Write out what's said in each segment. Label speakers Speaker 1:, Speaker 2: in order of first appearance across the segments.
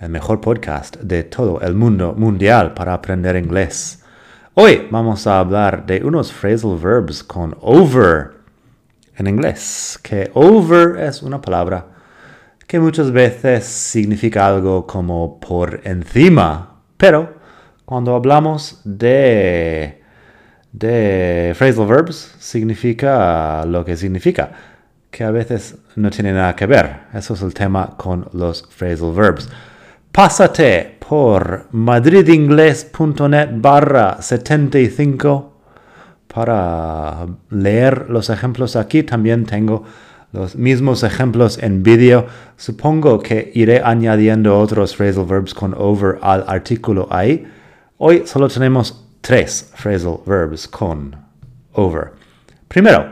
Speaker 1: el mejor podcast de todo el mundo mundial para aprender inglés. Hoy vamos a hablar de unos phrasal verbs con over en inglés, que over es una palabra que muchas veces significa algo como por encima, pero cuando hablamos de de phrasal verbs significa lo que significa, que a veces no tiene nada que ver. Eso es el tema con los phrasal verbs. Pásate por madridingles.net barra 75 para leer los ejemplos aquí. También tengo los mismos ejemplos en vídeo. Supongo que iré añadiendo otros phrasal verbs con over al artículo ahí. Hoy solo tenemos tres phrasal verbs con over. Primero,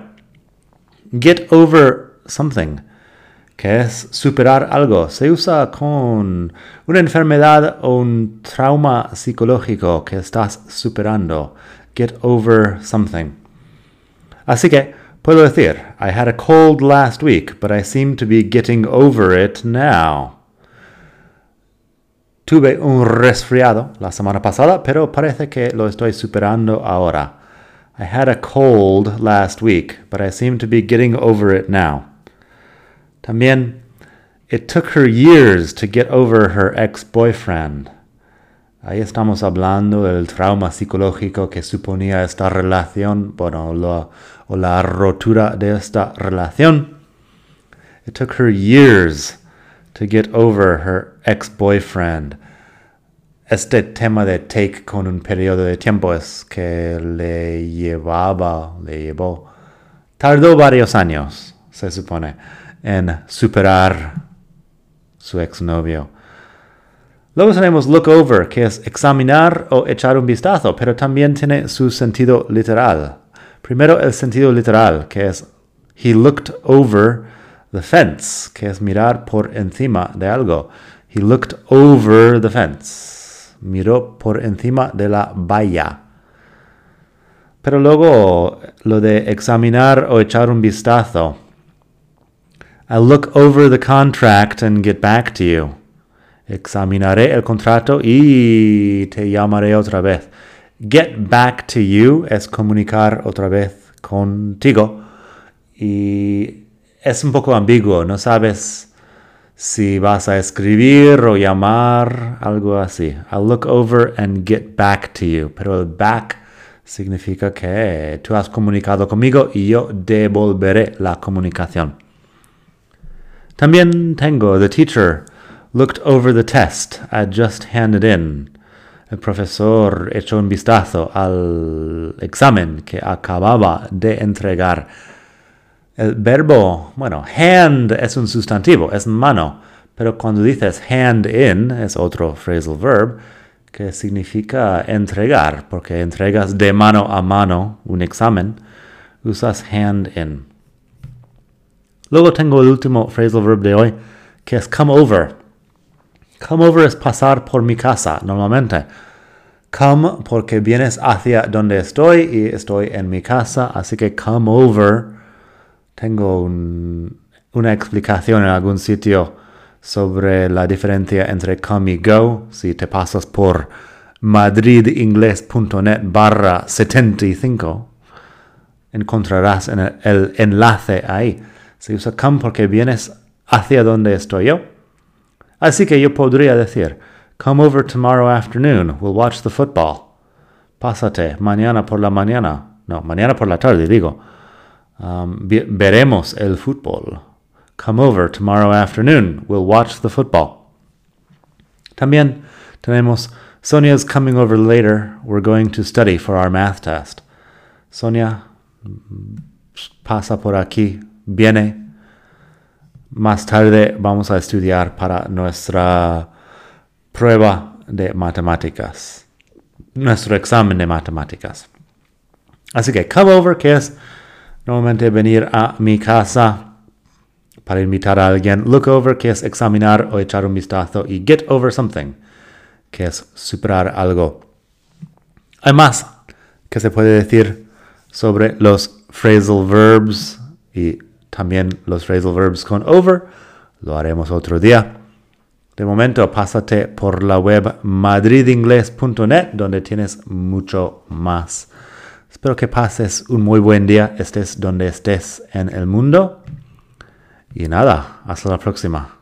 Speaker 1: get over something que es superar algo. Se usa con una enfermedad o un trauma psicológico que estás superando. Get over something. Así que puedo decir, I had a cold last week, but I seem to be getting over it now. Tuve un resfriado la semana pasada, pero parece que lo estoy superando ahora. I had a cold last week, but I seem to be getting over it now. También, it took her years to get over her ex-boyfriend. Ahí estamos hablando del trauma psicológico que suponía esta relación, bueno, o la rotura de esta relación. It took her years to get over her ex-boyfriend. Este tema de take con un periodo de tiempo es que le llevaba, le llevó, tardó varios años, se supone en superar su exnovio. Luego tenemos look over, que es examinar o echar un vistazo, pero también tiene su sentido literal. Primero el sentido literal, que es he looked over the fence, que es mirar por encima de algo. He looked over the fence. Miró por encima de la valla. Pero luego lo de examinar o echar un vistazo I'll look over the contract and get back to you. Examinaré el contrato y te llamaré otra vez. Get back to you es comunicar otra vez contigo. Y es un poco ambiguo, no sabes si vas a escribir o llamar, algo así. I'll look over and get back to you. Pero el back significa que tú has comunicado conmigo y yo devolveré la comunicación. También tengo The teacher looked over the test I just handed in. El profesor echó un vistazo al examen que acababa de entregar. El verbo, bueno, hand es un sustantivo, es mano, pero cuando dices hand in es otro phrasal verb que significa entregar, porque entregas de mano a mano un examen, usas hand in. Luego tengo el último phrasal verb de hoy, que es come over. Come over es pasar por mi casa, normalmente. Come porque vienes hacia donde estoy y estoy en mi casa, así que come over. Tengo una explicación en algún sitio sobre la diferencia entre come y go. Si te pasas por madridingles.net barra 75, encontrarás el enlace ahí. Se usa come porque vienes hacia donde estoy yo. Así que yo podría decir, come over tomorrow afternoon, we'll watch the football. Pásate mañana por la mañana. No, mañana por la tarde, digo. Um, veremos el fútbol. Come over tomorrow afternoon, we'll watch the football. También tenemos Sonia's coming over later, we're going to study for our math test. Sonia pasa por aquí, viene. Más tarde vamos a estudiar para nuestra prueba de matemáticas. Nuestro examen de matemáticas. Así que come over, que es normalmente venir a mi casa para invitar a alguien. Look over, que es examinar o echar un vistazo. Y get over something, que es superar algo. Hay más que se puede decir sobre los phrasal verbs y también los phrasal verbs con over. Lo haremos otro día. De momento, pásate por la web madridingles.net donde tienes mucho más. Espero que pases un muy buen día, estés donde estés en el mundo. Y nada, hasta la próxima.